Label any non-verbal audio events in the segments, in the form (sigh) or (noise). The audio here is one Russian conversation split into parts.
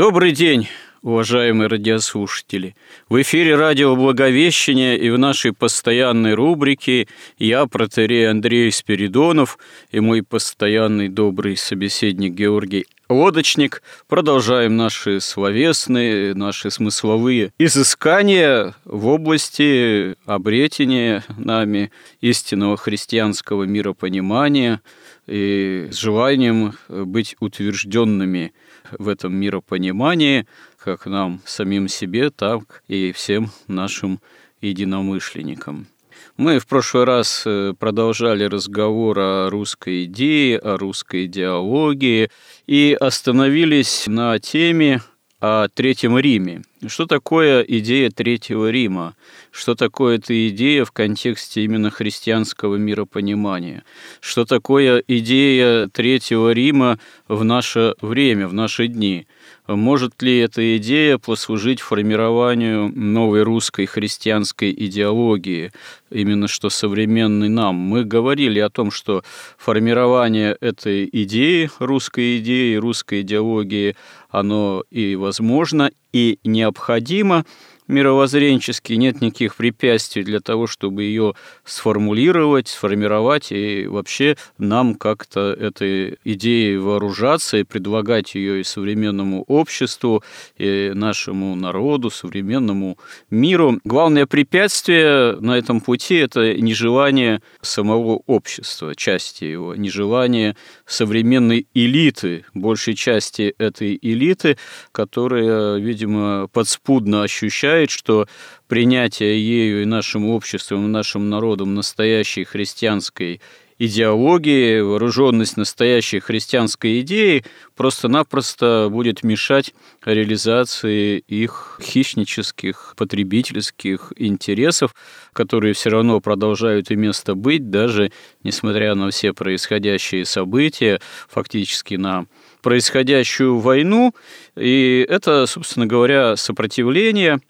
Добрый день, уважаемые радиослушатели. В эфире радио «Благовещение» и в нашей постоянной рубрике я, протерей Андрей Спиридонов, и мой постоянный добрый собеседник Георгий лодочник. Продолжаем наши словесные, наши смысловые изыскания в области обретения нами истинного христианского миропонимания и с желанием быть утвержденными в этом миропонимании, как нам самим себе, так и всем нашим единомышленникам. Мы в прошлый раз э, продолжали разговор о русской идее, о русской идеологии и остановились на теме о Третьем Риме. Что такое идея Третьего Рима? Что такое эта идея в контексте именно христианского миропонимания? Что такое идея Третьего Рима в наше время, в наши дни? Может ли эта идея послужить формированию новой русской христианской идеологии, именно что современной нам? Мы говорили о том, что формирование этой идеи, русской идеи, русской идеологии, оно и возможно, и необходимо – мировоззренчески нет никаких препятствий для того, чтобы ее сформулировать, сформировать и вообще нам как-то этой идеей вооружаться и предлагать ее и современному обществу, и нашему народу, современному миру. Главное препятствие на этом пути – это нежелание самого общества, части его, нежелание современной элиты, большей части этой элиты, которая, видимо, подспудно ощущает, означает, что принятие ею и нашим обществом, и нашим народом настоящей христианской идеологии, вооруженность настоящей христианской идеи просто-напросто будет мешать реализации их хищнических, потребительских интересов, которые все равно продолжают и место быть, даже несмотря на все происходящие события, фактически на происходящую войну. И это, собственно говоря, сопротивление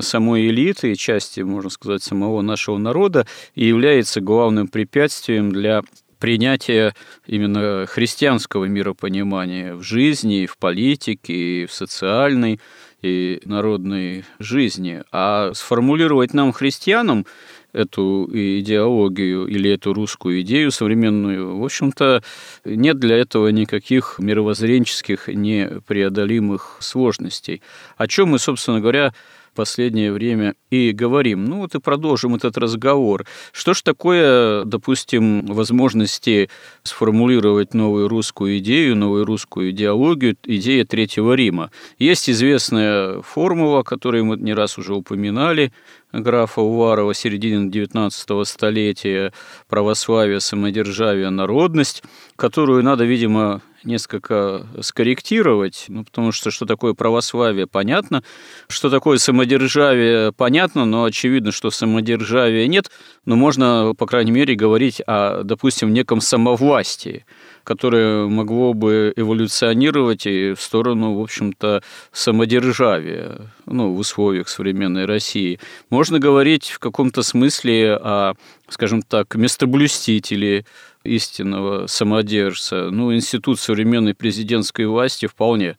самой элиты и части, можно сказать, самого нашего народа и является главным препятствием для принятия именно христианского миропонимания в жизни, в политике, в социальной, и народной жизни. А сформулировать нам, христианам, эту идеологию или эту русскую идею современную, в общем-то, нет для этого никаких мировоззренческих непреодолимых сложностей. О чем мы, собственно говоря, последнее время и говорим. Ну вот и продолжим этот разговор. Что ж такое, допустим, возможности сформулировать новую русскую идею, новую русскую идеологию, идея Третьего Рима? Есть известная формула, которую мы не раз уже упоминали, графа Уварова середины XIX столетия «Православие, самодержавие, народность», которую надо, видимо, несколько скорректировать, ну, потому что что такое православие, понятно, что такое самодержавие, понятно, но очевидно, что самодержавия нет, но можно, по крайней мере, говорить о, допустим, неком самовластии, которое могло бы эволюционировать и в сторону, в общем-то, самодержавия ну, в условиях современной России. Можно говорить в каком-то смысле о, скажем так, местоблюстителе, истинного самодержца. Ну, институт современной президентской власти вполне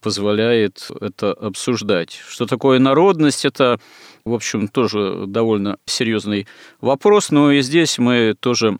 позволяет это обсуждать. Что такое народность, это, в общем, тоже довольно серьезный вопрос, но и здесь мы тоже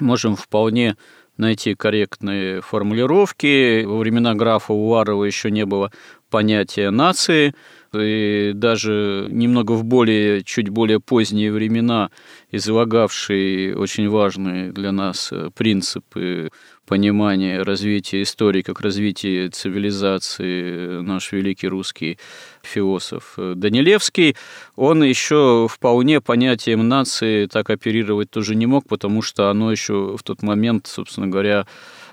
можем вполне найти корректные формулировки. Во времена графа Уварова еще не было понятия нации, и даже немного в более, чуть более поздние времена излагавший очень важные для нас э, принципы понимания развития истории как развития цивилизации наш великий русский философ Данилевский, он еще вполне понятием нации так оперировать тоже не мог, потому что оно еще в тот момент, собственно говоря,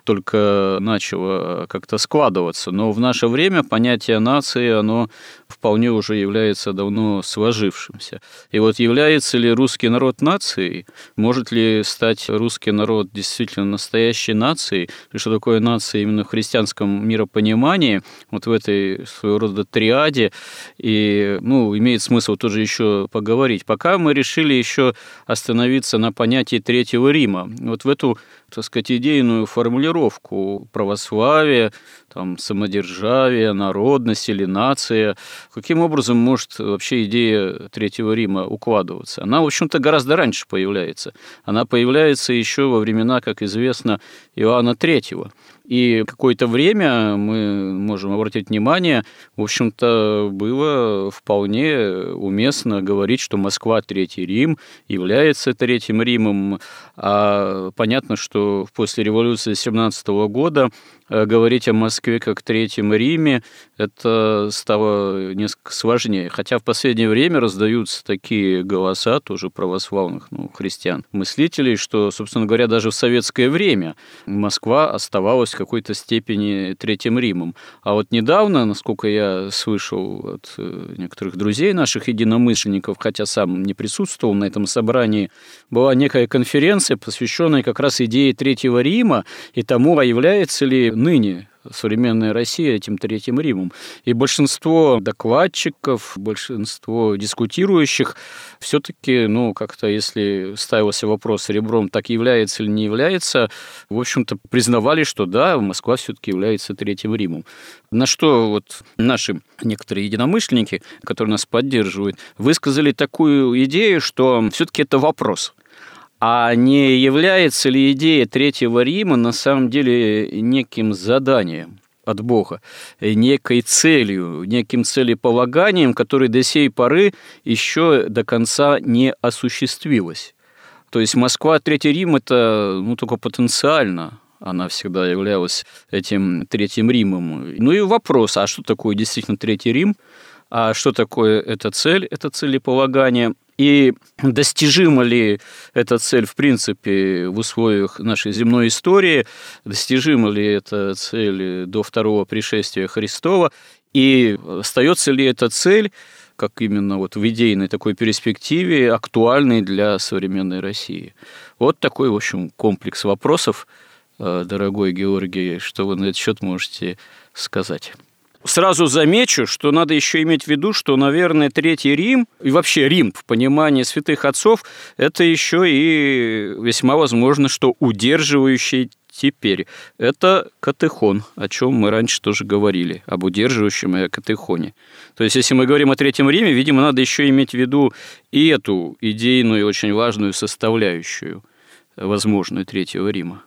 только начало как-то складываться. Но в наше время понятие нации, оно вполне уже является давно сложившимся. И вот является ли русский народ нацией? Может ли стать русский народ действительно настоящей нацией? И что такое нация именно в христианском миропонимании, вот в этой своего рода триаде? И, ну, имеет смысл тоже еще поговорить. Пока мы решили еще остановиться на понятии Третьего Рима. Вот в эту так сказать, идейную формулировку православия, там, самодержавие, народность или нация. Каким образом может вообще идея Третьего Рима укладываться? Она, в общем-то, гораздо раньше появляется. Она появляется еще во времена, как известно, Иоанна Третьего. И какое-то время мы можем обратить внимание, в общем-то, было вполне уместно говорить, что Москва Третий Рим является Третьим Римом. А понятно, что после революции 17 года говорить о Москве как Третьем Риме, это стало несколько сложнее. Хотя в последнее время раздаются такие голоса тоже православных ну, христиан, мыслителей, что, собственно говоря, даже в советское время Москва оставалась в какой-то степени Третьим Римом. А вот недавно, насколько я слышал от э, некоторых друзей наших единомышленников, хотя сам не присутствовал на этом собрании, была некая конференция, посвященная как раз идее Третьего Рима и тому, а является ли ныне современная Россия этим Третьим Римом. И большинство докладчиков, большинство дискутирующих все-таки, ну, как-то, если ставился вопрос ребром, так является или не является, в общем-то, признавали, что да, Москва все-таки является Третьим Римом. На что вот наши некоторые единомышленники, которые нас поддерживают, высказали такую идею, что все-таки это вопрос – а не является ли идея Третьего Рима на самом деле неким заданием? от Бога, некой целью, неким целеполаганием, которое до сей поры еще до конца не осуществилось. То есть Москва, Третий Рим – это ну, только потенциально, она всегда являлась этим Третьим Римом. Ну и вопрос, а что такое действительно Третий Рим? А что такое эта цель, это целеполагание – и достижима ли эта цель, в принципе, в условиях нашей земной истории, достижима ли эта цель до второго пришествия Христова, и остается ли эта цель как именно вот в идейной такой перспективе актуальной для современной России. Вот такой, в общем, комплекс вопросов, э, дорогой Георгий, что вы на этот счет можете сказать. Сразу замечу, что надо еще иметь в виду, что, наверное, Третий Рим и вообще Рим в понимании святых отцов – это еще и весьма возможно, что удерживающий теперь. Это катехон, о чем мы раньше тоже говорили, об удерживающем и о катехоне. То есть, если мы говорим о Третьем Риме, видимо, надо еще иметь в виду и эту идейную и очень важную составляющую, возможную Третьего Рима.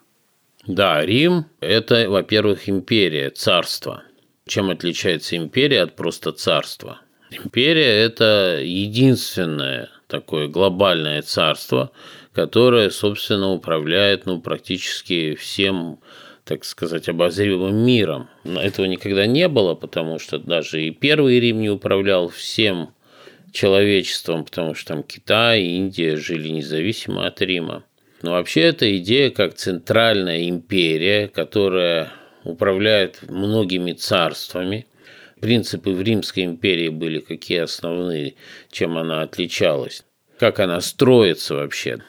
Да, Рим – это, во-первых, империя, царство – чем отличается империя от просто царства? Империя – это единственное такое глобальное царство, которое, собственно, управляет ну, практически всем так сказать, обозримым миром. Но этого никогда не было, потому что даже и Первый Рим не управлял всем человечеством, потому что там Китай и Индия жили независимо от Рима. Но вообще эта идея как центральная империя, которая управляет многими царствами. Принципы в Римской империи были какие основные, чем она отличалась, как она строится вообще.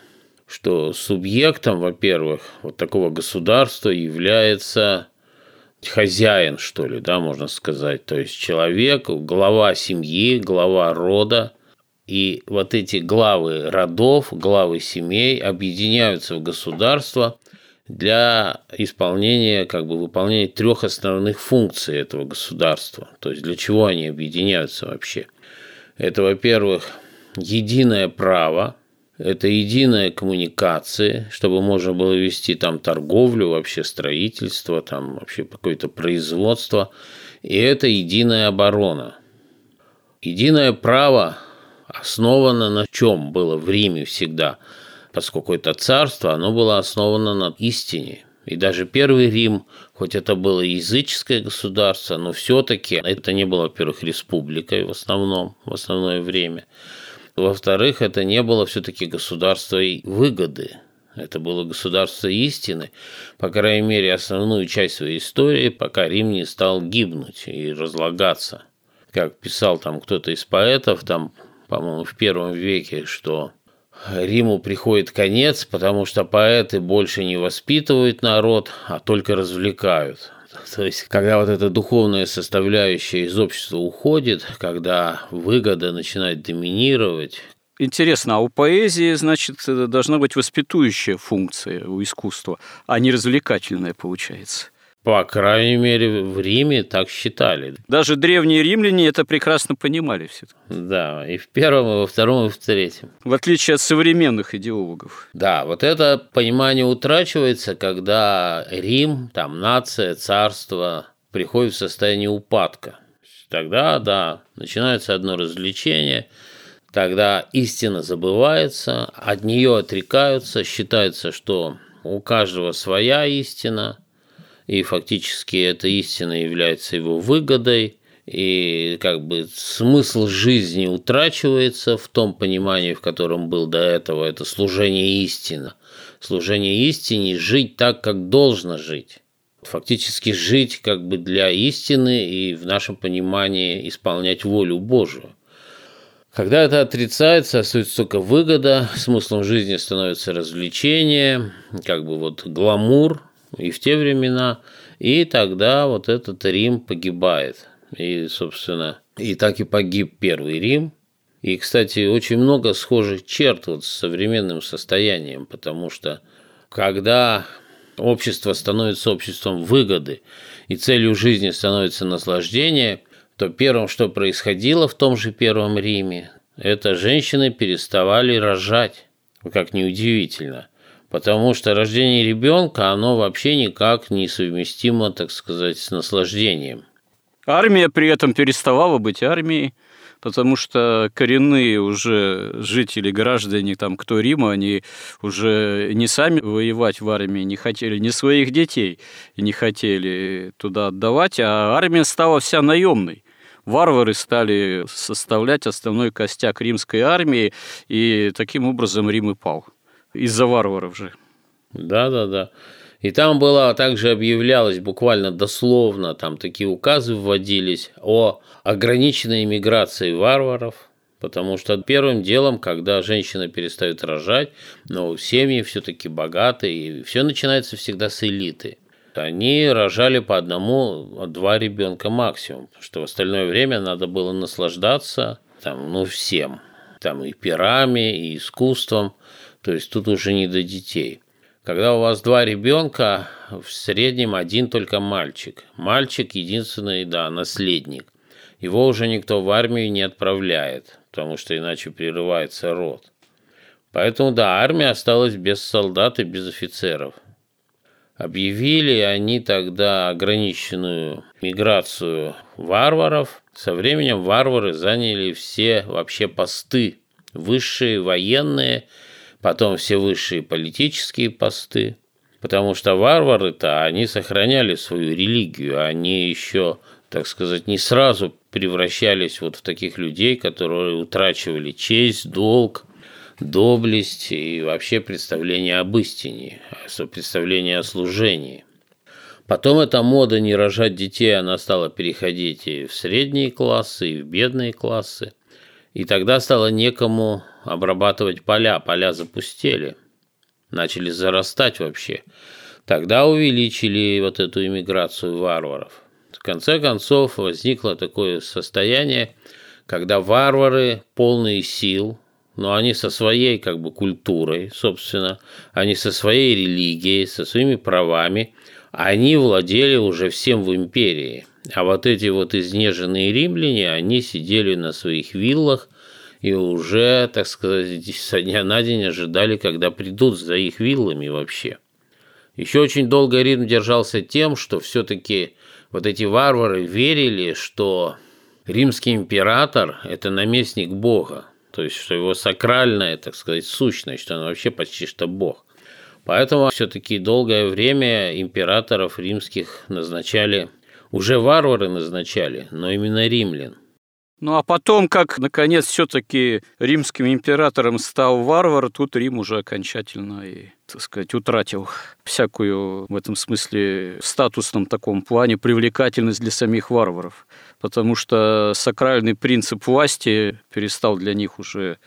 Что субъектом, во-первых, вот такого государства является хозяин, что ли, да, можно сказать. То есть человек, глава семьи, глава рода. И вот эти главы родов, главы семей объединяются в государство для исполнения, как бы выполнения трех основных функций этого государства. То есть для чего они объединяются вообще? Это, во-первых, единое право, это единая коммуникация, чтобы можно было вести там торговлю, вообще строительство, там вообще какое-то производство. И это единая оборона. Единое право основано на чем было в Риме всегда, поскольку это царство, оно было основано на истине. И даже Первый Рим, хоть это было языческое государство, но все-таки это не было, во-первых, республикой в основном, в основное время. Во-вторых, это не было все-таки государство выгоды. Это было государство истины, по крайней мере, основную часть своей истории, пока Рим не стал гибнуть и разлагаться. Как писал там кто-то из поэтов, там, по-моему, в первом веке, что Риму приходит конец, потому что поэты больше не воспитывают народ, а только развлекают. (laughs) То есть, когда вот эта духовная составляющая из общества уходит, когда выгода начинает доминировать, Интересно, а у поэзии, значит, должна быть воспитующая функция у искусства, а не развлекательная, получается. По крайней мере, в Риме так считали. Даже древние римляне это прекрасно понимали все. Да, и в первом, и во втором, и в третьем. В отличие от современных идеологов. Да, вот это понимание утрачивается, когда Рим, там нация, царство приходит в состояние упадка. Тогда, да, начинается одно развлечение, тогда истина забывается, от нее отрекаются, считается, что у каждого своя истина – и фактически эта истина является его выгодой, и как бы смысл жизни утрачивается в том понимании, в котором был до этого, это служение истина. Служение истине – жить так, как должно жить. Фактически жить как бы для истины и в нашем понимании исполнять волю Божию. Когда это отрицается, остается только выгода, смыслом жизни становится развлечение, как бы вот гламур, и в те времена, и тогда вот этот Рим погибает. И, собственно, и так и погиб Первый Рим. И, кстати, очень много схожих черт вот с современным состоянием, потому что когда общество становится обществом выгоды, и целью жизни становится наслаждение, то первым, что происходило в том же Первом Риме, это женщины переставали рожать, как неудивительно. Потому что рождение ребенка, оно вообще никак не совместимо, так сказать, с наслаждением. Армия при этом переставала быть армией, потому что коренные уже жители, граждане, там, кто Рима, они уже не сами воевать в армии не хотели, не своих детей не хотели туда отдавать, а армия стала вся наемной варвары стали составлять основной костяк римской армии, и таким образом Рим и пал из-за варваров же. Да, да, да. И там было также объявлялось буквально дословно, там такие указы вводились о ограниченной миграции варваров, потому что первым делом, когда женщина перестает рожать, но семьи все-таки богатые, и все начинается всегда с элиты. Они рожали по одному, два ребенка максимум, что в остальное время надо было наслаждаться там, ну, всем. Там и пирами, и искусством. То есть тут уже не до детей. Когда у вас два ребенка, в среднем один только мальчик. Мальчик единственный, да, наследник. Его уже никто в армию не отправляет, потому что иначе прерывается род. Поэтому, да, армия осталась без солдат и без офицеров. Объявили они тогда ограниченную миграцию варваров. Со временем варвары заняли все вообще посты, высшие военные – потом все высшие политические посты, потому что варвары-то, они сохраняли свою религию, они еще, так сказать, не сразу превращались вот в таких людей, которые утрачивали честь, долг, доблесть и вообще представление об истине, представление о служении. Потом эта мода не рожать детей, она стала переходить и в средние классы, и в бедные классы. И тогда стало некому обрабатывать поля, поля запустели, начали зарастать вообще. Тогда увеличили вот эту иммиграцию варваров. В конце концов возникло такое состояние, когда варвары полные сил, но они со своей как бы культурой, собственно, они со своей религией, со своими правами, они владели уже всем в империи. А вот эти вот изнеженные римляне, они сидели на своих виллах – и уже, так сказать, со дня на день ожидали, когда придут за их виллами вообще. Еще очень долго Рим держался тем, что все-таки вот эти варвары верили, что римский император – это наместник Бога, то есть что его сакральная, так сказать, сущность, что он вообще почти что Бог. Поэтому все-таки долгое время императоров римских назначали, уже варвары назначали, но именно римлян. Ну а потом, как наконец все-таки римским императором стал варвар, тут Рим уже окончательно и, так сказать, утратил всякую в этом смысле статусном таком плане привлекательность для самих варваров, потому что сакральный принцип власти перестал для них уже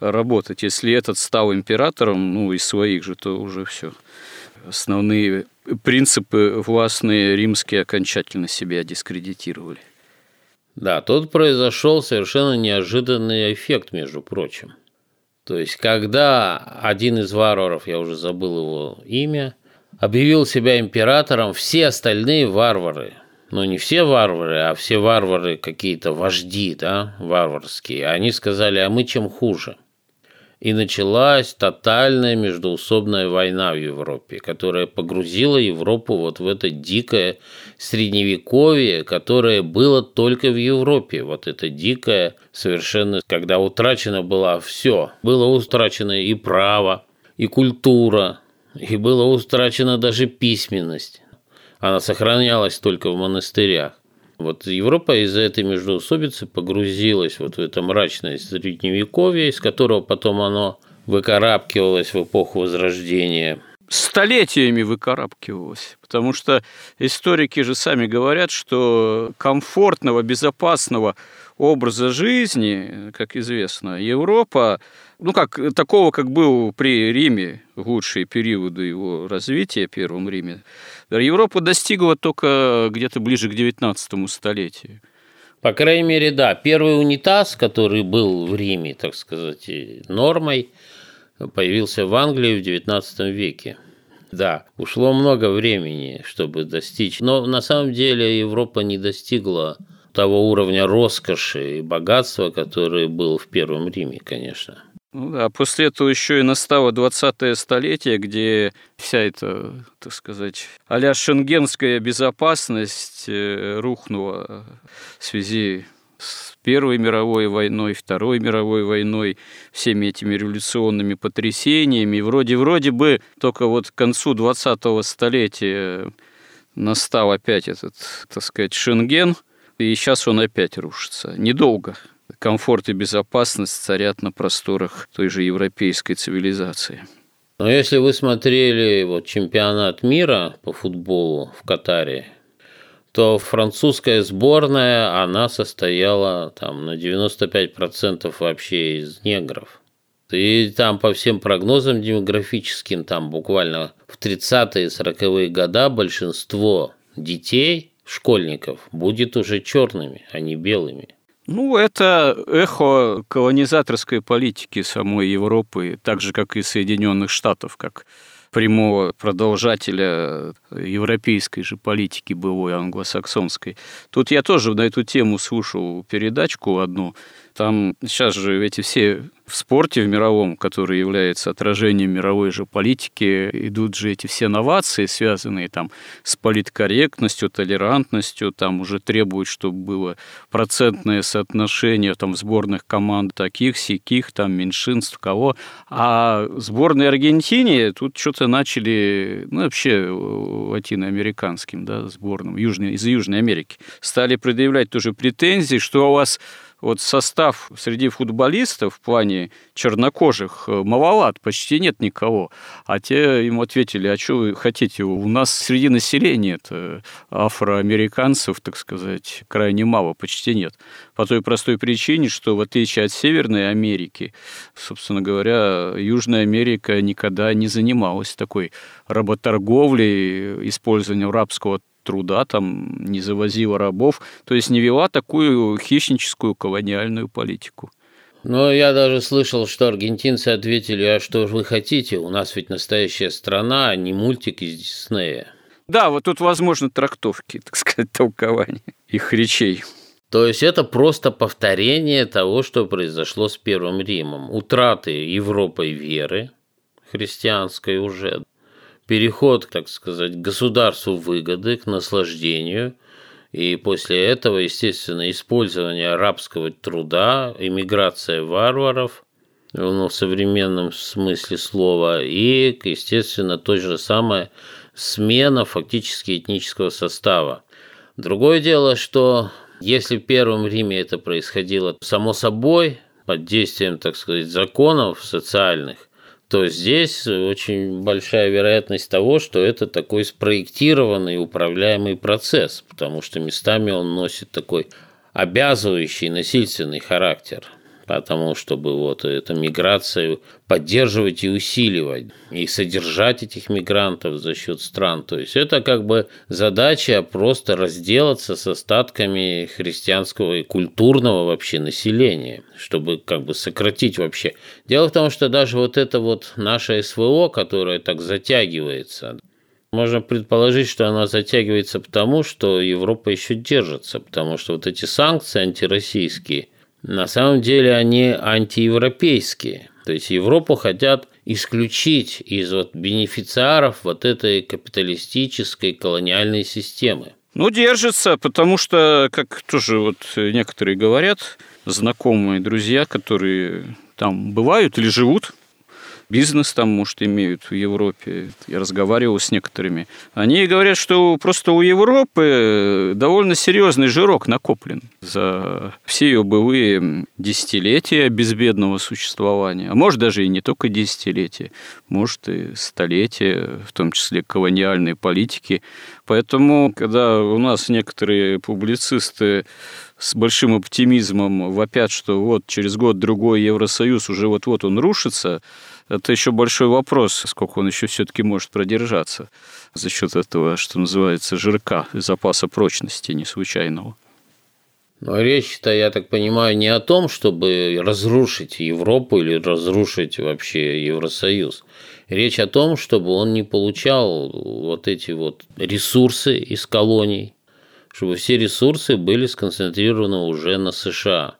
работать. Если этот стал императором, ну из своих же, то уже все. Основные принципы властные римские окончательно себя дискредитировали. Да, тут произошел совершенно неожиданный эффект, между прочим. То есть, когда один из варваров, я уже забыл его имя, объявил себя императором, все остальные варвары, ну не все варвары, а все варвары какие-то вожди, да, варварские, они сказали, а мы чем хуже – и началась тотальная междоусобная война в Европе, которая погрузила Европу вот в это дикое средневековье, которое было только в Европе. Вот это дикое совершенно, когда утрачено было все. Было утрачено и право, и культура, и было утрачена даже письменность. Она сохранялась только в монастырях. Вот Европа из-за этой междоусобицы погрузилась вот в это мрачное средневековье, из которого потом оно выкарабкивалось в эпоху Возрождения. Столетиями выкарабкивалось, потому что историки же сами говорят, что комфортного, безопасного образа жизни, как известно, Европа, ну как такого, как был при Риме лучшие периоды его развития, Первом Риме, Европа достигла только где-то ближе к 19 столетию. По крайней мере, да. Первый унитаз, который был в Риме, так сказать, нормой, появился в Англии в XIX веке. Да, ушло много времени, чтобы достичь. Но на самом деле Европа не достигла того уровня роскоши и богатства, который был в Первом Риме, конечно. Ну да, после этого еще и настало 20-е столетие, где вся эта, так сказать, а шенгенская безопасность э, рухнула в связи с Первой мировой войной, Второй мировой войной, всеми этими революционными потрясениями. Вроде-вроде бы только вот к концу 20-го столетия настал опять этот, так сказать, Шенген, и сейчас он опять рушится. Недолго комфорт и безопасность царят на просторах той же европейской цивилизации. Но если вы смотрели вот чемпионат мира по футболу в Катаре, то французская сборная, она состояла там на 95% вообще из негров. И там по всем прогнозам демографическим, там буквально в 30-е 40-е года большинство детей, школьников, будет уже черными, а не белыми. Ну, это эхо колонизаторской политики самой Европы, так же, как и Соединенных Штатов, как прямого продолжателя европейской же политики былой англосаксонской. Тут я тоже на эту тему слушал передачку одну. Там сейчас же эти все в спорте, в мировом, который является отражением мировой же политики, идут же эти все новации, связанные там с политкорректностью, толерантностью, там уже требуют, чтобы было процентное соотношение там сборных команд таких, сяких, там меньшинств, кого. А сборной Аргентине тут что-то начали, ну, вообще латиноамериканским, да, сборным, Южной, из Южной Америки, стали предъявлять тоже претензии, что у вас вот состав среди футболистов в плане чернокожих э, маловат, почти нет никого. А те ему ответили, а что вы хотите, у нас среди населения это афроамериканцев, так сказать, крайне мало, почти нет. По той простой причине, что в отличие от Северной Америки, собственно говоря, Южная Америка никогда не занималась такой работорговлей, использованием рабского труда, там не завозила рабов, то есть не вела такую хищническую колониальную политику. Но я даже слышал, что аргентинцы ответили, а что вы хотите, у нас ведь настоящая страна, а не мультик из Диснея. Да, вот тут возможны трактовки, (laughs) так сказать, толкования их речей. То есть это просто повторение того, что произошло с Первым Римом. Утраты Европой веры христианской уже, переход, так сказать, к государству выгоды, к наслаждению И после этого, естественно, использование арабского труда, иммиграция варваров, ну, в современном смысле слова, и, естественно, то же самое смена фактически этнического состава. Другое дело, что если в Первом Риме это происходило само собой, под действием, так сказать, законов социальных, то здесь очень большая вероятность того, что это такой спроектированный управляемый процесс, потому что местами он носит такой обязывающий насильственный характер – потому чтобы вот эту миграцию поддерживать и усиливать, и содержать этих мигрантов за счет стран. То есть это как бы задача просто разделаться с остатками христианского и культурного вообще населения, чтобы как бы сократить вообще. Дело в том, что даже вот это вот наше СВО, которое так затягивается, можно предположить, что она затягивается потому, что Европа еще держится, потому что вот эти санкции антироссийские – на самом деле они антиевропейские. То есть Европу хотят исключить из вот бенефициаров вот этой капиталистической колониальной системы. Ну, держится, потому что, как тоже вот некоторые говорят, знакомые друзья, которые там бывают или живут, бизнес там, может, имеют в Европе. Я разговаривал с некоторыми. Они говорят, что просто у Европы довольно серьезный жирок накоплен за все ее былые десятилетия безбедного существования. А может, даже и не только десятилетия, может, и столетия, в том числе колониальной политики. Поэтому, когда у нас некоторые публицисты с большим оптимизмом вопят, что вот через год-другой Евросоюз уже вот-вот он рушится, это еще большой вопрос, сколько он еще все-таки может продержаться за счет этого, что называется, жирка, запаса прочности не случайного. Но речь-то, я так понимаю, не о том, чтобы разрушить Европу или разрушить вообще Евросоюз. Речь о том, чтобы он не получал вот эти вот ресурсы из колоний, чтобы все ресурсы были сконцентрированы уже на США.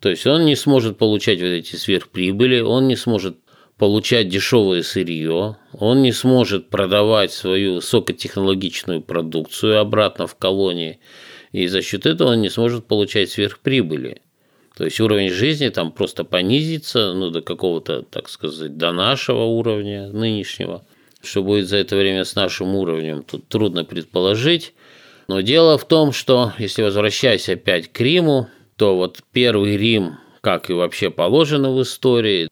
То есть он не сможет получать вот эти сверхприбыли, он не сможет получать дешевое сырье, он не сможет продавать свою высокотехнологичную продукцию обратно в колонии, и за счет этого он не сможет получать сверхприбыли. То есть уровень жизни там просто понизится, ну, до какого-то, так сказать, до нашего уровня нынешнего. Что будет за это время с нашим уровнем, тут трудно предположить. Но дело в том, что если возвращаясь опять к Риму, то вот первый Рим, как и вообще положено в истории,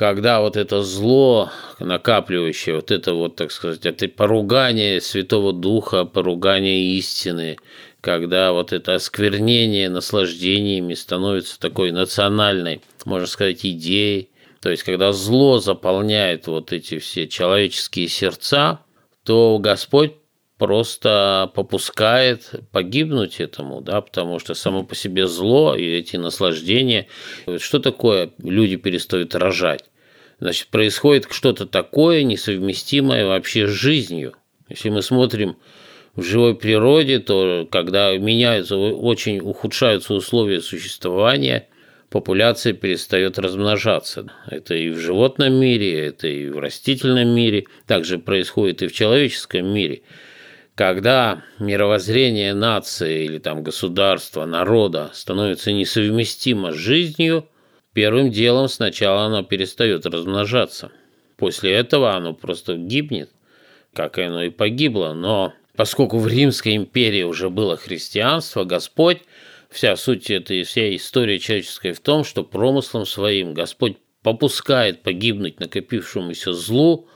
когда вот это зло накапливающее, вот это вот, так сказать, это поругание Святого Духа, поругание истины, когда вот это осквернение наслаждениями становится такой национальной, можно сказать, идеей, то есть когда зло заполняет вот эти все человеческие сердца, то Господь просто попускает погибнуть этому, да, потому что само по себе зло и эти наслаждения, что такое люди перестают рожать? значит, происходит что-то такое несовместимое вообще с жизнью. Если мы смотрим в живой природе, то когда меняются, очень ухудшаются условия существования, популяция перестает размножаться. Это и в животном мире, это и в растительном мире, также происходит и в человеческом мире. Когда мировоззрение нации или там государства, народа становится несовместимо с жизнью – Первым делом сначала оно перестает размножаться. После этого оно просто гибнет, как оно и погибло. Но поскольку в Римской империи уже было христианство, Господь, вся суть этой всей истории человеческой в том, что промыслом своим Господь попускает погибнуть накопившемуся злу,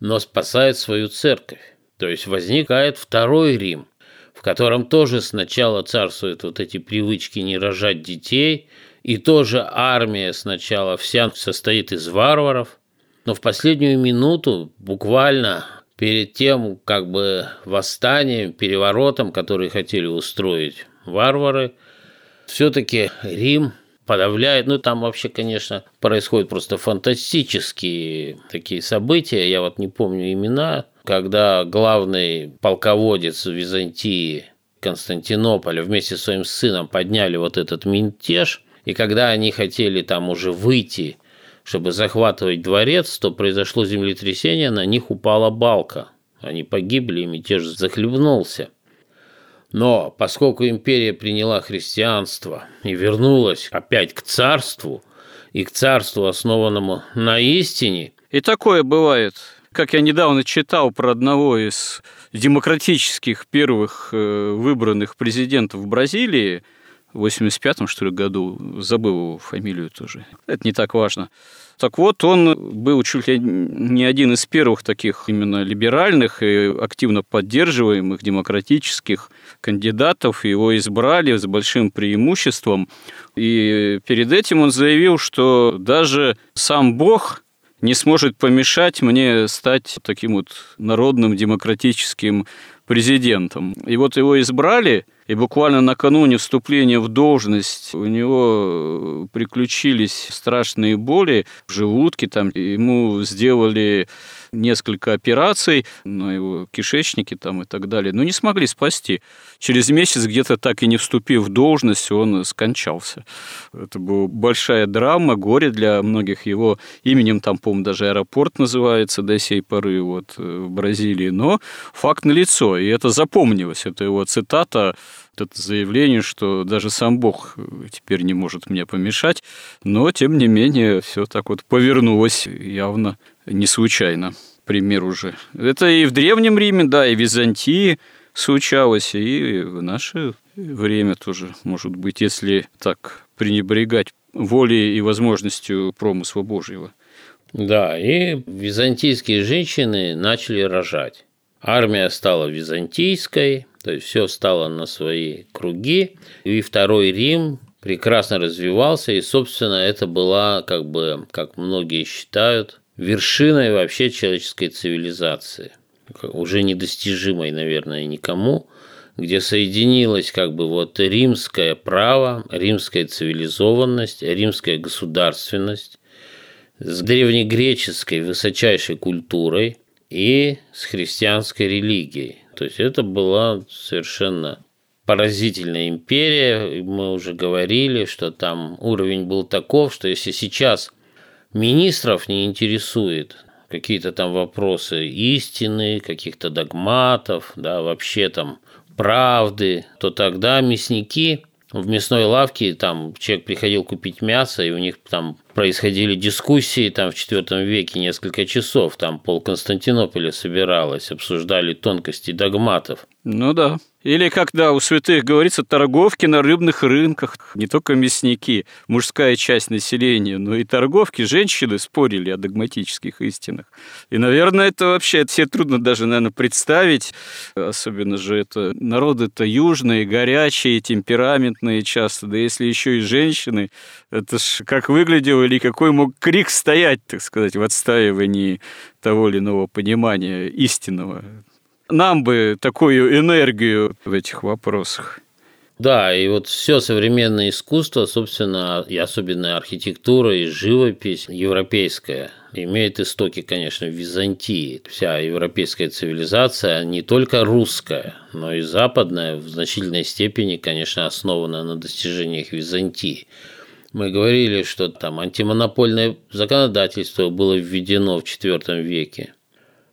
но спасает свою церковь. То есть возникает второй Рим, в котором тоже сначала царствуют вот эти привычки не рожать детей – и тоже армия сначала вся состоит из варваров, но в последнюю минуту, буквально перед тем как бы восстанием, переворотом, который хотели устроить варвары, все-таки Рим подавляет, ну там вообще, конечно, происходят просто фантастические такие события, я вот не помню имена, когда главный полководец Византии Константинополя вместе с своим сыном подняли вот этот мятеж, и когда они хотели там уже выйти, чтобы захватывать дворец, то произошло землетрясение, на них упала балка. Они погибли, и мятеж захлебнулся. Но поскольку империя приняла христианство и вернулась опять к царству, и к царству, основанному на истине. И такое бывает. Как я недавно читал про одного из демократических первых э, выбранных президентов Бразилии, в 85-м, что ли, году, забыл его фамилию тоже. Это не так важно. Так вот, он был чуть ли не один из первых таких именно либеральных и активно поддерживаемых демократических кандидатов. Его избрали с большим преимуществом. И перед этим он заявил, что даже сам Бог не сможет помешать мне стать таким вот народным демократическим президентом. И вот его избрали – и буквально накануне вступления в должность у него приключились страшные боли в желудке, там ему сделали несколько операций на его кишечнике там и так далее, но не смогли спасти. Через месяц, где-то так и не вступив в должность, он скончался. Это была большая драма, горе для многих. Его именем там, по-моему, даже аэропорт называется до сей поры вот, э, в Бразилии. Но факт налицо, и это запомнилось. Это его цитата это заявление, что даже сам Бог теперь не может мне помешать, но, тем не менее, все так вот повернулось явно не случайно. Пример уже. Это и в Древнем Риме, да, и в Византии случалось, и в наше время тоже, может быть, если так пренебрегать волей и возможностью промысла Божьего. Да, и византийские женщины начали рожать. Армия стала византийской, то есть все стало на свои круги, и второй Рим прекрасно развивался, и, собственно, это была, как бы, как многие считают, вершиной вообще человеческой цивилизации, уже недостижимой, наверное, никому, где соединилось как бы вот римское право, римская цивилизованность, римская государственность с древнегреческой высочайшей культурой и с христианской религией. То есть это была совершенно поразительная империя. Мы уже говорили, что там уровень был таков, что если сейчас министров не интересует какие-то там вопросы истины, каких-то догматов, да, вообще там правды, то тогда мясники в мясной лавке, там человек приходил купить мясо, и у них там происходили дискуссии там в IV веке несколько часов, там пол Константинополя собиралось, обсуждали тонкости догматов. Ну да. Или, когда у святых говорится, торговки на рыбных рынках, не только мясники, мужская часть населения, но и торговки, женщины спорили о догматических истинах. И, наверное, это вообще все трудно даже, наверное, представить. Особенно же это народы-то южные, горячие, темпераментные часто. Да если еще и женщины, это ж как выглядело или какой мог крик стоять, так сказать, в отстаивании того или иного понимания истинного нам бы такую энергию в этих вопросах. Да, и вот все современное искусство, собственно, и особенно архитектура и живопись европейская, имеет истоки, конечно, в Византии. Вся европейская цивилизация не только русская, но и западная в значительной степени, конечно, основана на достижениях Византии. Мы говорили, что там антимонопольное законодательство было введено в IV веке.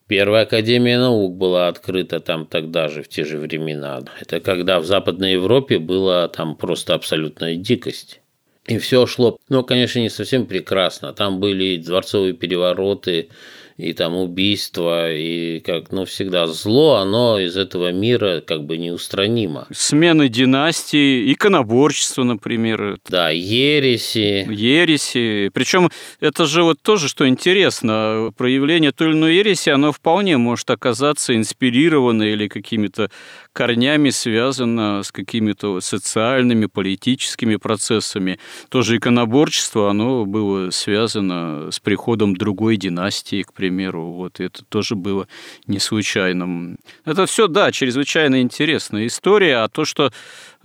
Первая Академия наук была открыта там тогда же, в те же времена. Это когда в Западной Европе была там просто абсолютная дикость. И все шло, ну, конечно, не совсем прекрасно. Там были дворцовые перевороты, и там убийства, и как, ну, всегда зло, оно из этого мира как бы неустранимо. Смены династии, иконоборчество, например. Да, ереси. Ереси. Причем это же вот тоже, что интересно, проявление той или иной ереси, оно вполне может оказаться инспирировано или какими-то корнями связано с какими-то социальными, политическими процессами. Тоже иконоборчество, оно было связано с приходом другой династии, к примеру. Вот это тоже было не случайным. Это все, да, чрезвычайно интересная история, а то, что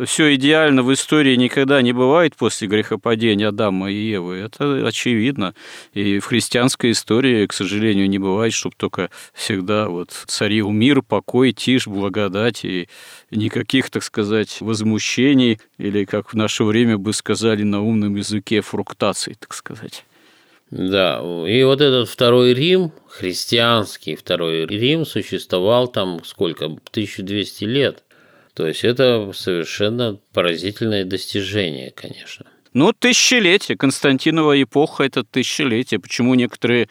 все идеально в истории никогда не бывает после грехопадения Адама и Евы. Это очевидно. И в христианской истории, к сожалению, не бывает, чтобы только всегда вот царил мир, покой, тишь, благодать и никаких, так сказать, возмущений или, как в наше время бы сказали на умном языке, фруктаций, так сказать. Да, и вот этот второй Рим, христианский второй Рим, существовал там сколько, 1200 лет – То есть это совершенно поразительное достижение, конечно. Ну, тысячелетие. Константинова эпоха – это тысячелетие. Почему некоторые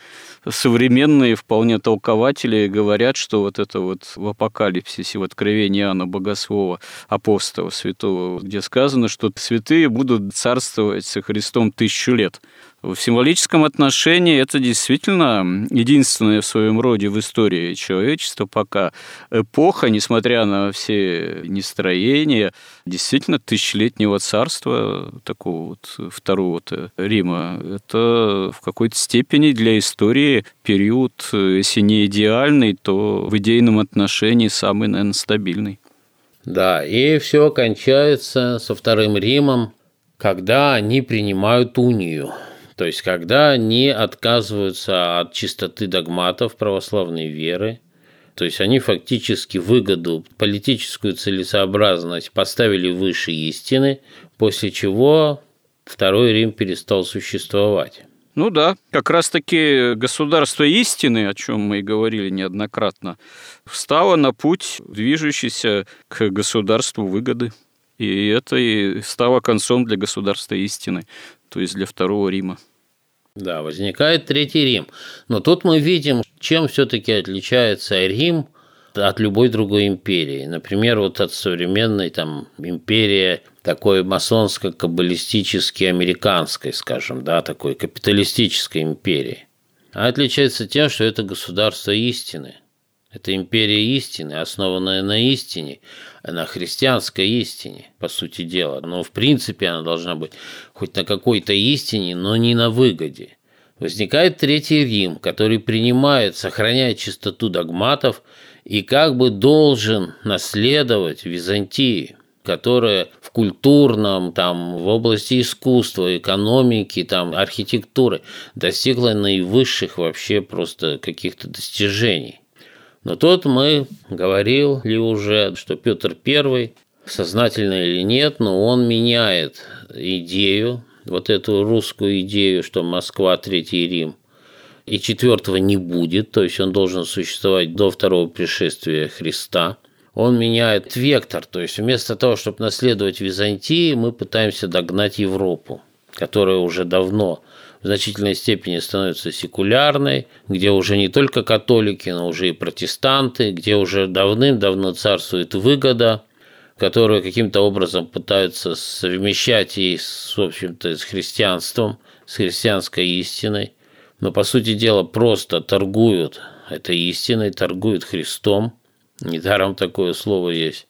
современные вполне толкователи говорят, что вот это вот в апокалипсисе, в откровении Иоанна Богослова, апостола святого, где сказано, что святые будут царствовать со Христом тысячу лет – в символическом отношении это действительно единственная в своем роде в истории человечества пока эпоха, несмотря на все нестроения, действительно тысячелетнего царства, такого вот второго Рима. Это в какой-то степени для истории период, если не идеальный, то в идейном отношении самый, наверное, стабильный. Да, и все кончается со Вторым Римом, когда они принимают унию – то есть, когда они отказываются от чистоты догматов православной веры, то есть они фактически выгоду, политическую целесообразность поставили выше истины, после чего Второй Рим перестал существовать. Ну да, как раз-таки государство истины, о чем мы и говорили неоднократно, встало на путь, движущийся к государству выгоды. И это и стало концом для государства истины, то есть для Второго Рима. Да, возникает Третий Рим. Но тут мы видим, чем все-таки отличается Рим от любой другой империи. Например, вот от современной там империи такой масонско-каббалистически американской, скажем, да, такой капиталистической империи. А отличается тем, что это государство истины. Это империя истины, основанная на истине, на христианской истине, по сути дела. Но в принципе она должна быть хоть на какой-то истине, но не на выгоде. Возникает Третий Рим, который принимает, сохраняет чистоту догматов и как бы должен наследовать Византии, которая в культурном, там, в области искусства, экономики, там, архитектуры достигла наивысших вообще просто каких-то достижений. Но тут мы говорили уже, что Петр I, сознательно или нет, но он меняет идею, вот эту русскую идею, что Москва – Третий Рим, и четвертого не будет, то есть он должен существовать до второго пришествия Христа. Он меняет вектор, то есть вместо того, чтобы наследовать Византии, мы пытаемся догнать Европу, которая уже давно в значительной степени становится секулярной, где уже не только католики, но уже и протестанты, где уже давным-давно царствует выгода, которую каким-то образом пытаются совмещать и, с, в общем-то, с христианством, с христианской истиной, но, по сути дела, просто торгуют этой истиной, торгуют Христом. Недаром такое слово есть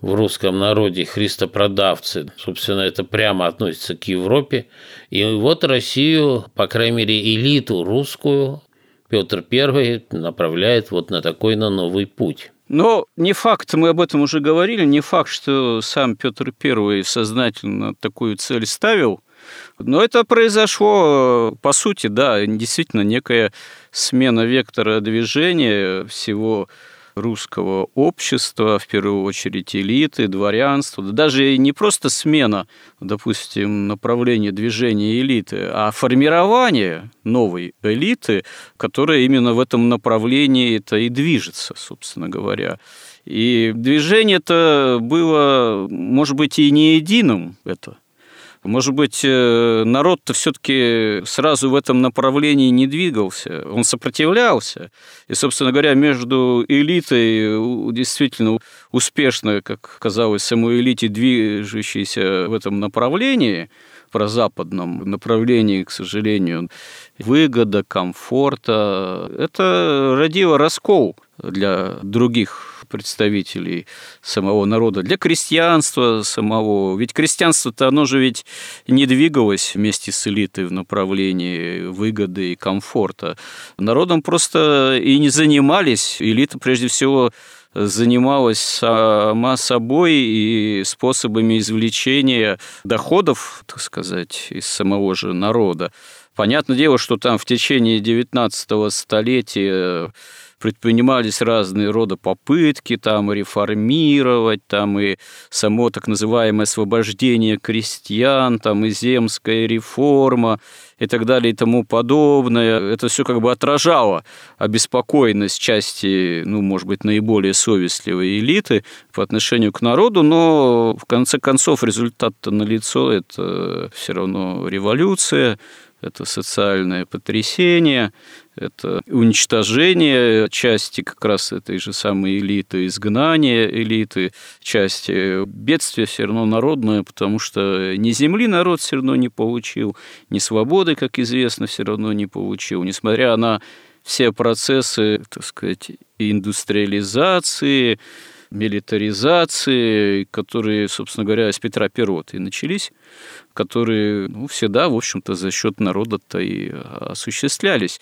в русском народе христопродавцы. Собственно, это прямо относится к Европе. И вот Россию, по крайней мере, элиту русскую, Петр I направляет вот на такой на новый путь. Но не факт, мы об этом уже говорили, не факт, что сам Петр I сознательно такую цель ставил, но это произошло, по сути, да, действительно некая смена вектора движения всего русского общества, в первую очередь элиты, дворянства, да даже не просто смена, допустим, направления движения элиты, а формирование новой элиты, которая именно в этом направлении это и движется, собственно говоря. И движение это было, может быть, и не единым это, может быть, э, народ-то все-таки сразу в этом направлении не двигался, он сопротивлялся. И, собственно говоря, между элитой действительно успешно, как казалось, самой элите, движущейся в этом направлении, про западном направлении, к сожалению, выгода, комфорта, это родило раскол для других представителей самого народа, для крестьянства самого. Ведь крестьянство-то, оно же ведь не двигалось вместе с элитой в направлении выгоды и комфорта. Народом просто и не занимались. Элита, прежде всего, занималась сама собой и способами извлечения доходов, так сказать, из самого же народа. Понятное дело, что там в течение 19 столетия предпринимались разные рода попытки там реформировать, там и само так называемое освобождение крестьян, там и земская реформа, и так далее и тому подобное. Это все как бы отражало обеспокоенность части, ну, может быть, наиболее совестливой элиты по отношению к народу, но в конце концов результат-то налицо, это все равно революция, это социальное потрясение, это уничтожение части как раз этой же самой элиты, изгнание элиты, части бедствия все равно народное, потому что ни земли народ все равно не получил, ни свободы, как известно, все равно не получил, несмотря на все процессы, так сказать, индустриализации, милитаризации, которые, собственно говоря, с Петра Перота и начались, которые ну, всегда, в общем-то, за счет народа-то и осуществлялись.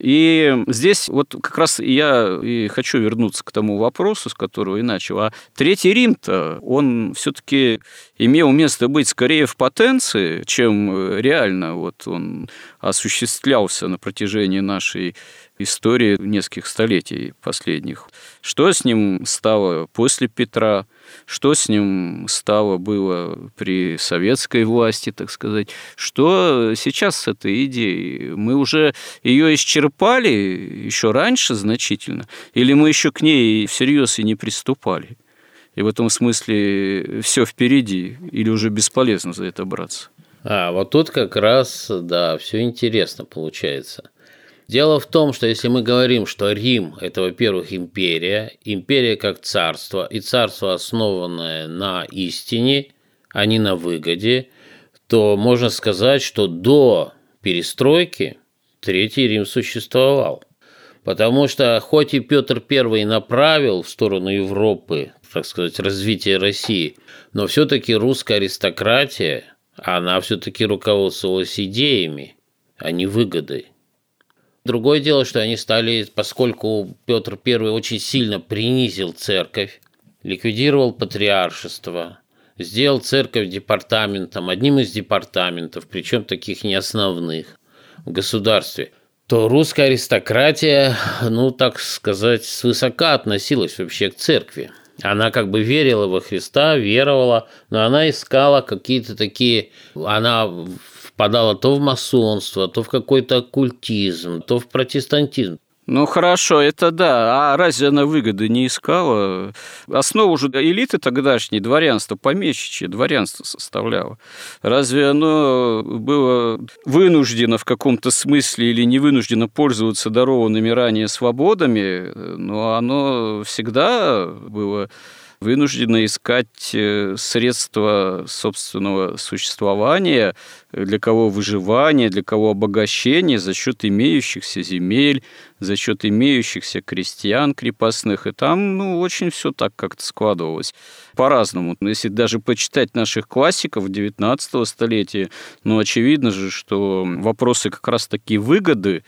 И здесь вот как раз я и хочу вернуться к тому вопросу, с которого и начал. А Третий Рим-то, он все-таки имел место быть скорее в потенции, чем реально вот он осуществлялся на протяжении нашей истории нескольких столетий последних. Что с ним стало после Петра? что с ним стало было при советской власти, так сказать, что сейчас с этой идеей? Мы уже ее исчерпали еще раньше значительно, или мы еще к ней всерьез и не приступали? И в этом смысле все впереди, или уже бесполезно за это браться? А, вот тут как раз, да, все интересно получается. Дело в том, что если мы говорим, что Рим – это, во-первых, империя, империя как царство, и царство, основанное на истине, а не на выгоде, то можно сказать, что до перестройки Третий Рим существовал. Потому что хоть и Петр I направил в сторону Европы, так сказать, развитие России, но все-таки русская аристократия, она все-таки руководствовалась идеями, а не выгодой. Другое дело, что они стали, поскольку Петр I очень сильно принизил церковь, ликвидировал патриаршество, сделал церковь департаментом, одним из департаментов, причем таких не основных в государстве, то русская аристократия, ну, так сказать, свысока относилась вообще к церкви. Она как бы верила во Христа, веровала, но она искала какие-то такие... Она впадала то в масонство, то в какой-то оккультизм, то в протестантизм. Ну хорошо, это да. А разве она выгоды не искала? Основу же элиты тогдашней, дворянство, помещичье дворянство составляло. Разве оно было вынуждено в каком-то смысле или не вынуждено пользоваться дарованными ранее свободами? Но оно всегда было вынуждены искать э, средства собственного существования, для кого выживания, для кого обогащения за счет имеющихся земель, за счет имеющихся крестьян крепостных. И там, ну, очень все так как-то складывалось по-разному. Если даже почитать наших классиков XIX столетия, ну, очевидно же, что вопросы как раз-таки выгоды,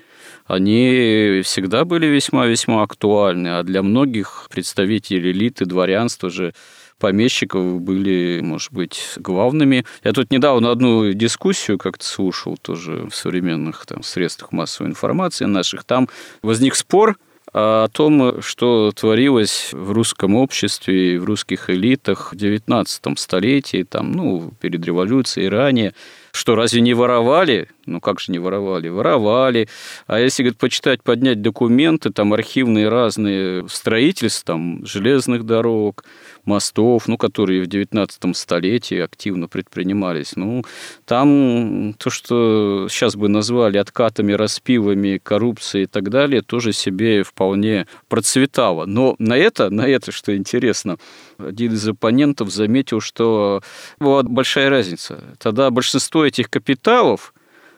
они всегда были весьма-весьма актуальны, а для многих представителей элиты, дворянства же помещиков были, может быть, главными. Я тут недавно одну дискуссию как-то слушал тоже в современных там, средствах массовой информации наших. Там возник спор о том, что творилось в русском обществе, в русских элитах в XIX столетии, там, ну, перед революцией и ранее. Что, разве не воровали? Ну, как же не воровали? Воровали. А если, говорит, почитать, поднять документы, там архивные разные строительства, там, железных дорог, мостов, ну, которые в 19 столетии активно предпринимались. Ну, там то, что сейчас бы назвали откатами, распивами, коррупцией и так далее, тоже себе вполне процветало. Но на это, на это, что интересно, один из оппонентов заметил, что была большая разница. Тогда большинство этих капиталов,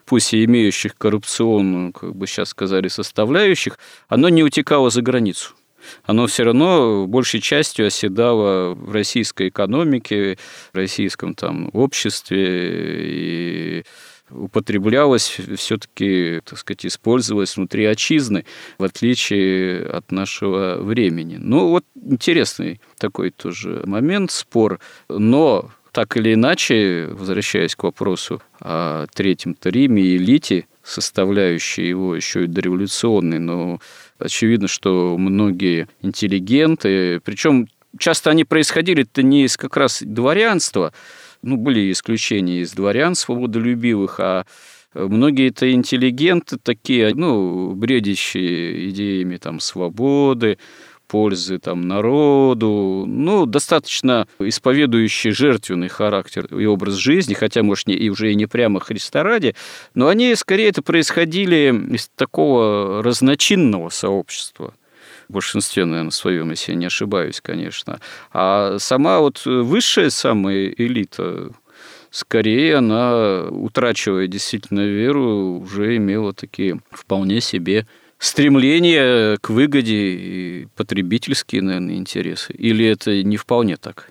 пусть и имеющих коррупционную, как бы сейчас сказали, составляющих, оно не утекало за границу оно все равно большей частью оседало в российской экономике, в российском там обществе и употреблялось все-таки, так сказать, использовалось внутри отчизны, в отличие от нашего времени. Ну, вот интересный такой тоже момент, спор. Но так или иначе, возвращаясь к вопросу о Третьем Риме и элите, составляющей его еще и дореволюционной, но очевидно, что многие интеллигенты, причем часто они происходили-то не из как раз дворянства, ну, были исключения из дворян свободолюбивых, а многие это интеллигенты такие, ну, бредящие идеями там свободы, пользы там, народу, ну, достаточно исповедующий жертвенный характер и образ жизни, хотя, может, не, и уже и не прямо Христа ради, но они скорее это происходили из такого разночинного сообщества в большинстве, наверное, своем, если я не ошибаюсь, конечно. А сама вот высшая самая элита, скорее она, утрачивая действительно веру, уже имела такие вполне себе стремление к выгоде и потребительские, наверное, интересы? Или это не вполне так?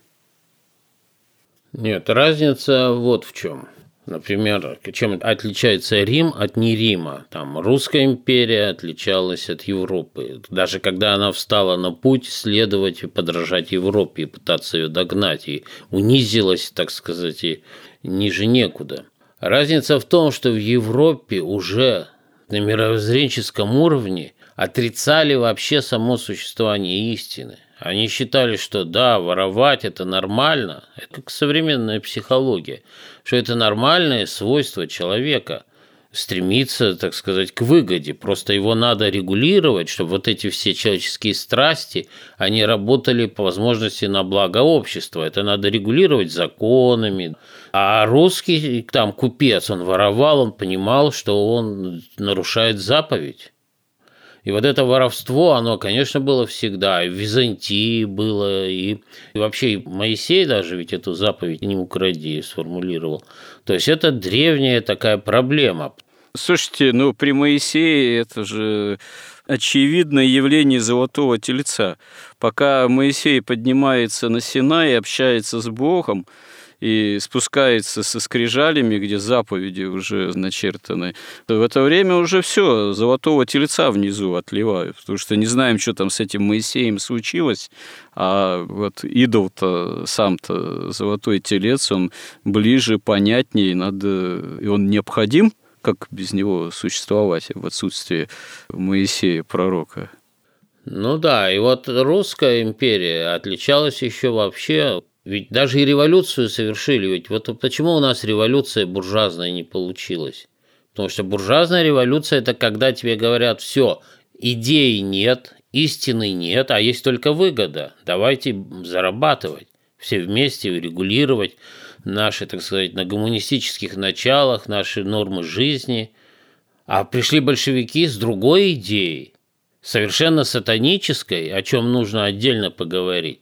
Нет, разница вот в чем. Например, чем отличается Рим от не Рима? Там русская империя отличалась от Европы. Даже когда она встала на путь следовать и подражать Европе и пытаться ее догнать, и унизилась, так сказать, и ниже некуда. Разница в том, что в Европе уже на мировоззренческом уровне отрицали вообще само существование истины. Они считали, что да, воровать это нормально, это как современная психология, что это нормальное свойство человека стремиться, так сказать, к выгоде. Просто его надо регулировать, чтобы вот эти все человеческие страсти, они работали по возможности на благо общества. Это надо регулировать законами, а русский, там, купец, он воровал, он понимал, что он нарушает заповедь. И вот это воровство, оно, конечно, было всегда. И в Византии было, и, и вообще Моисей даже ведь эту заповедь не укради сформулировал. То есть это древняя такая проблема. Слушайте, ну при Моисее это же очевидное явление золотого тельца. Пока Моисей поднимается на Синай общается с Богом, и спускается со скрижалями, где заповеди уже начертаны, то в это время уже все, золотого тельца внизу отливают, потому что не знаем, что там с этим Моисеем случилось, а вот идол-то сам-то золотой телец, он ближе, понятнее, надо, и он необходим, как без него существовать в отсутствии Моисея, пророка. Ну да, и вот русская империя отличалась еще вообще ведь даже и революцию совершили. Ведь вот почему у нас революция буржуазная не получилась? Потому что буржуазная революция – это когда тебе говорят, все, идеи нет, истины нет, а есть только выгода. Давайте зарабатывать все вместе, регулировать наши, так сказать, на гуманистических началах, наши нормы жизни. А пришли большевики с другой идеей, совершенно сатанической, о чем нужно отдельно поговорить.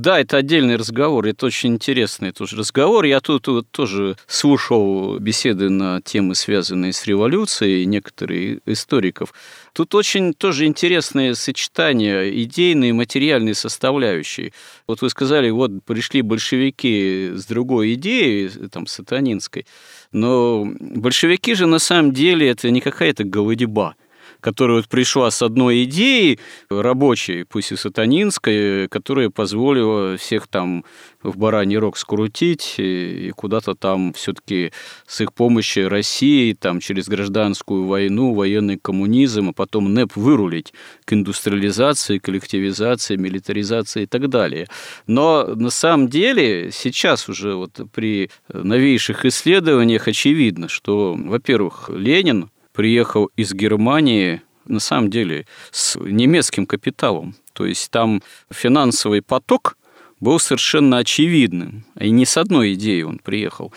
Да, это отдельный разговор, это очень интересный тоже разговор. Я тут вот тоже слушал беседы на темы, связанные с революцией некоторых историков. Тут очень тоже интересное сочетание идейной и материальной составляющей. Вот вы сказали, вот пришли большевики с другой идеей, там, сатанинской, но большевики же на самом деле это не какая-то голодеба которая вот пришла с одной идеей рабочей, пусть и сатанинской, которая позволила всех там в бараний рог скрутить и куда-то там все-таки с их помощью России там через гражданскую войну, военный коммунизм, а потом НЭП вырулить к индустриализации, коллективизации, милитаризации и так далее. Но на самом деле сейчас уже вот при новейших исследованиях очевидно, что, во-первых, Ленин приехал из Германии, на самом деле, с немецким капиталом. То есть там финансовый поток был совершенно очевидным. И не с одной идеей он приехал.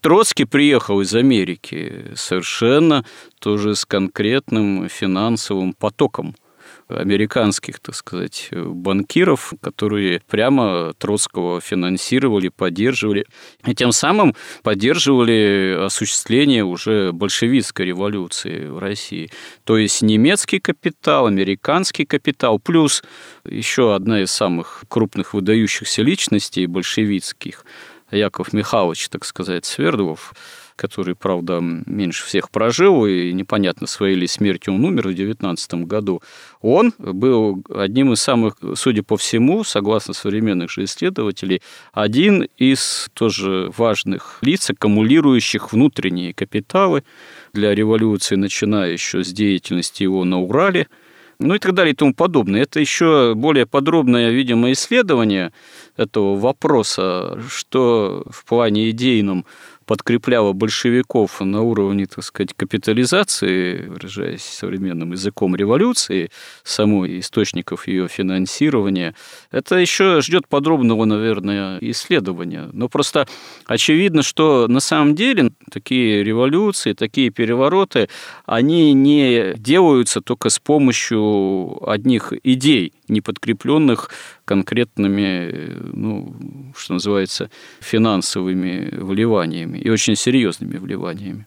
Троцкий приехал из Америки совершенно тоже с конкретным финансовым потоком – американских, так сказать, банкиров, которые прямо Троцкого финансировали, поддерживали, и тем самым поддерживали осуществление уже большевистской революции в России. То есть немецкий капитал, американский капитал, плюс еще одна из самых крупных выдающихся личностей большевистских, Яков Михайлович, так сказать, Свердлов, который, правда, меньше всех прожил, и непонятно, своей ли смертью он умер в 19 году, он был одним из самых, судя по всему, согласно современных же исследователей, один из тоже важных лиц, аккумулирующих внутренние капиталы для революции, начиная еще с деятельности его на Урале – ну и так далее и тому подобное. Это еще более подробное, видимо, исследование этого вопроса, что в плане идейном подкрепляло большевиков на уровне, так сказать, капитализации, выражаясь современным языком революции, самой источников ее финансирования, это еще ждет подробного, наверное, исследования. Но просто очевидно, что на самом деле такие революции, такие перевороты, они не делаются только с помощью одних идей, не подкрепленных конкретными, ну, что называется, финансовыми вливаниями и очень серьезными вливаниями.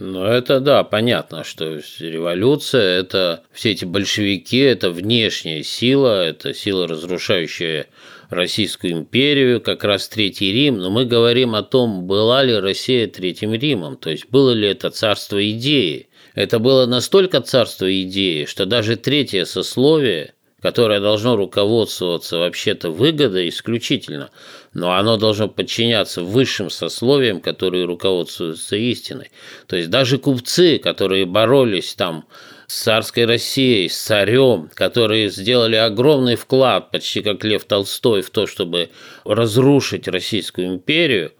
Ну, это да, понятно, что революция – это все эти большевики, это внешняя сила, это сила, разрушающая Российскую империю, как раз Третий Рим, но мы говорим о том, была ли Россия Третьим Римом, то есть было ли это царство идеи. Это было настолько царство идеи, что даже третье сословие которое должно руководствоваться вообще-то выгодой исключительно, но оно должно подчиняться высшим сословиям, которые руководствуются истиной. То есть даже купцы, которые боролись там с царской Россией, с царем, которые сделали огромный вклад, почти как Лев Толстой, в то, чтобы разрушить Российскую империю,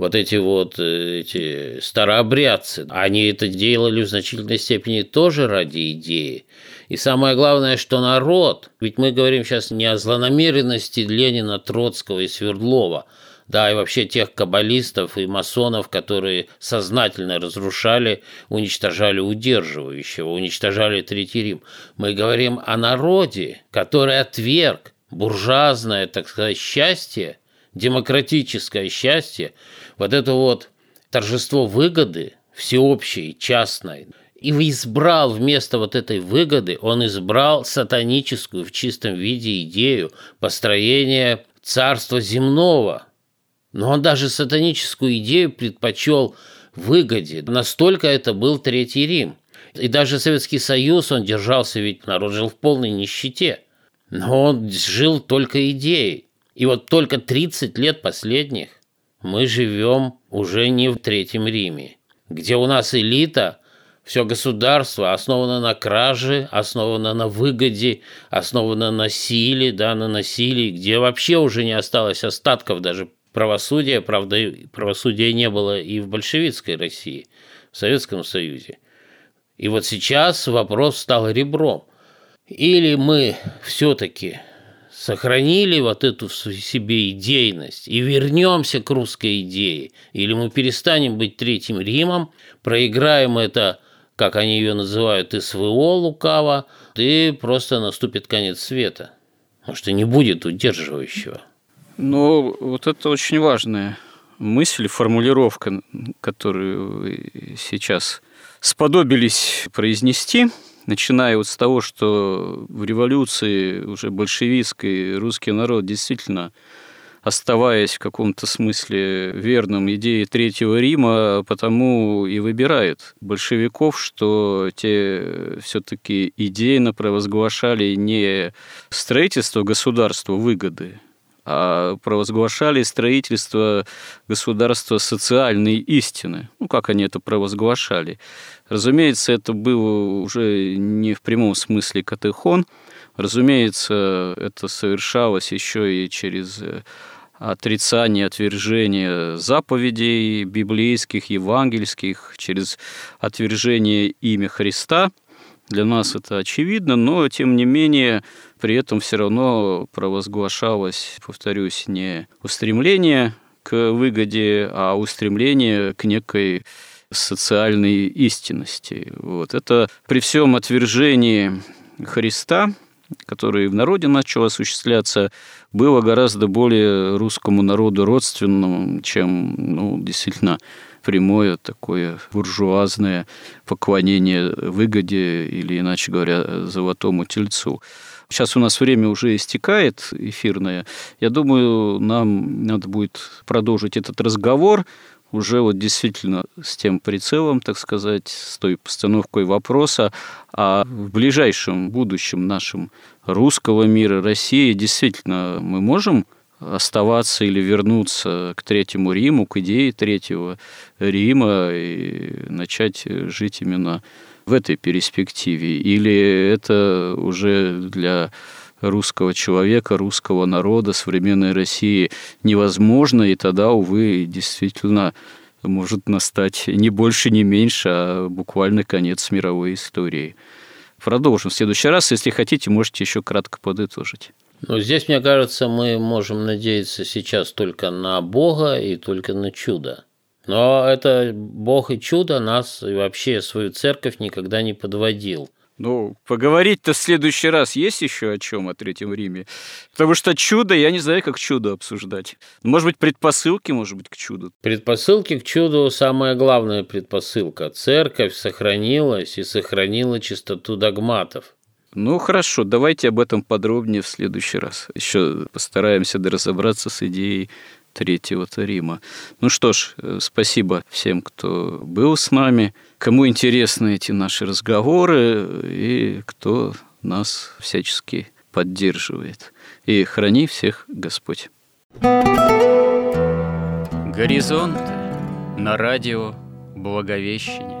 вот эти вот э, эти старообрядцы, они это делали в значительной степени тоже ради идеи. И самое главное, что народ, ведь мы говорим сейчас не о злонамеренности Ленина, Троцкого и Свердлова, да, и вообще тех каббалистов и масонов, которые сознательно разрушали, уничтожали удерживающего, уничтожали Третий Рим. Мы говорим о народе, который отверг буржуазное, так сказать, счастье, демократическое счастье, вот это вот торжество выгоды всеобщей, частной, и избрал вместо вот этой выгоды, он избрал сатаническую в чистом виде идею построения царства земного. Но он даже сатаническую идею предпочел выгоде. Настолько это был Третий Рим. И даже Советский Союз, он держался, ведь народ жил в полной нищете. Но он жил только идеей. И вот только 30 лет последних мы живем уже не в Третьем Риме, где у нас элита все государство основано на краже, основано на выгоде, основано на силе, да, на насилии, где вообще уже не осталось остатков даже правосудия. Правда, правосудия не было и в большевистской России, в Советском Союзе. И вот сейчас вопрос стал ребром. Или мы все-таки сохранили вот эту в себе идейность и вернемся к русской идее, или мы перестанем быть Третьим Римом, проиграем это как они ее называют, СВО лукаво, и просто наступит конец света. Может, и не будет удерживающего. Ну, вот это очень важная мысль, формулировка, которую вы сейчас сподобились произнести, начиная вот с того, что в революции уже большевистской русский народ действительно оставаясь в каком-то смысле верным идее Третьего Рима, потому и выбирают большевиков, что те все-таки идейно провозглашали не строительство государства выгоды, а провозглашали строительство государства социальной истины. Ну, как они это провозглашали? Разумеется, это был уже не в прямом смысле катехон, Разумеется, это совершалось еще и через отрицание, отвержение заповедей библейских, евангельских, через отвержение имя Христа. Для нас это очевидно, но тем не менее при этом все равно провозглашалось, повторюсь, не устремление к выгоде, а устремление к некой социальной истинности. Вот. Это при всем отвержении Христа, который в народе начал осуществляться, было гораздо более русскому народу родственным, чем ну, действительно прямое такое буржуазное поклонение выгоде или, иначе говоря, золотому тельцу. Сейчас у нас время уже истекает эфирное. Я думаю, нам надо будет продолжить этот разговор уже вот действительно с тем прицелом, так сказать, с той постановкой вопроса, а в ближайшем будущем нашем русского мира, России, действительно мы можем оставаться или вернуться к Третьему Риму, к идее Третьего Рима и начать жить именно в этой перспективе? Или это уже для русского человека, русского народа, современной России невозможно, и тогда, увы, действительно может настать не больше, не меньше, а буквально конец мировой истории. Продолжим в следующий раз. Если хотите, можете еще кратко подытожить. Ну, здесь, мне кажется, мы можем надеяться сейчас только на Бога и только на чудо. Но это Бог и чудо нас и вообще свою церковь никогда не подводил. Ну, поговорить-то в следующий раз есть еще о чем о Третьем Риме? Потому что чудо, я не знаю, как чудо обсуждать. Может быть, предпосылки, может быть, к чуду. Предпосылки к чуду – самая главная предпосылка. Церковь сохранилась и сохранила чистоту догматов. Ну, хорошо, давайте об этом подробнее в следующий раз. Еще постараемся разобраться с идеей Третьего Рима. Ну что ж, э, спасибо всем, кто был с нами, кому интересны эти наши разговоры и кто нас всячески поддерживает. И храни всех Господь. Горизонт на радио Благовещение.